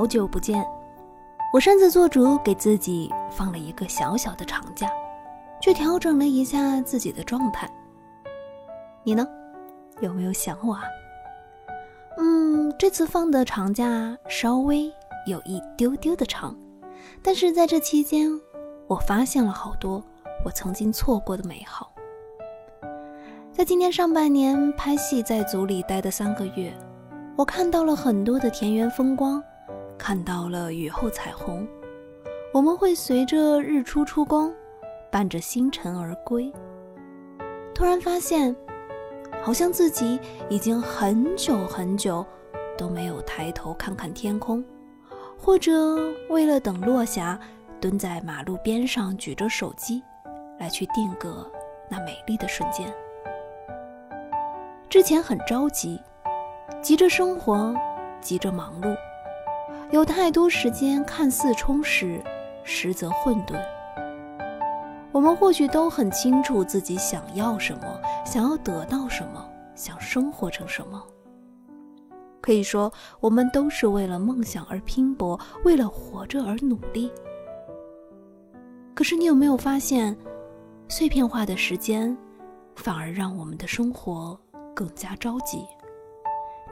好久不见，我擅自做主给自己放了一个小小的长假，去调整了一下自己的状态。你呢？有没有想我啊？嗯，这次放的长假稍微有一丢丢的长，但是在这期间，我发现了好多我曾经错过的美好。在今年上半年拍戏在组里待的三个月，我看到了很多的田园风光。看到了雨后彩虹，我们会随着日出出宫，伴着星辰而归。突然发现，好像自己已经很久很久都没有抬头看看天空，或者为了等落霞，蹲在马路边上举着手机，来去定格那美丽的瞬间。之前很着急，急着生活，急着忙碌。有太多时间看似充实，实则混沌。我们或许都很清楚自己想要什么，想要得到什么，想生活成什么。可以说，我们都是为了梦想而拼搏，为了活着而努力。可是，你有没有发现，碎片化的时间反而让我们的生活更加着急？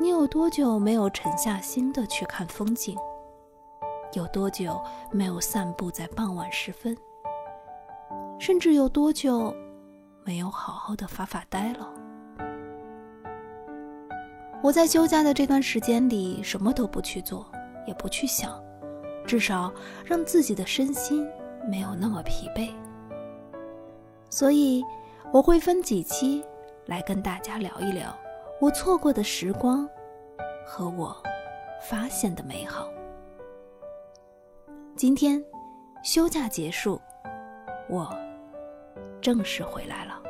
你有多久没有沉下心的去看风景？有多久没有散步在傍晚时分？甚至有多久没有好好的发发呆了？我在休假的这段时间里，什么都不去做，也不去想，至少让自己的身心没有那么疲惫。所以，我会分几期来跟大家聊一聊我错过的时光和我发现的美好。今天，休假结束，我正式回来了。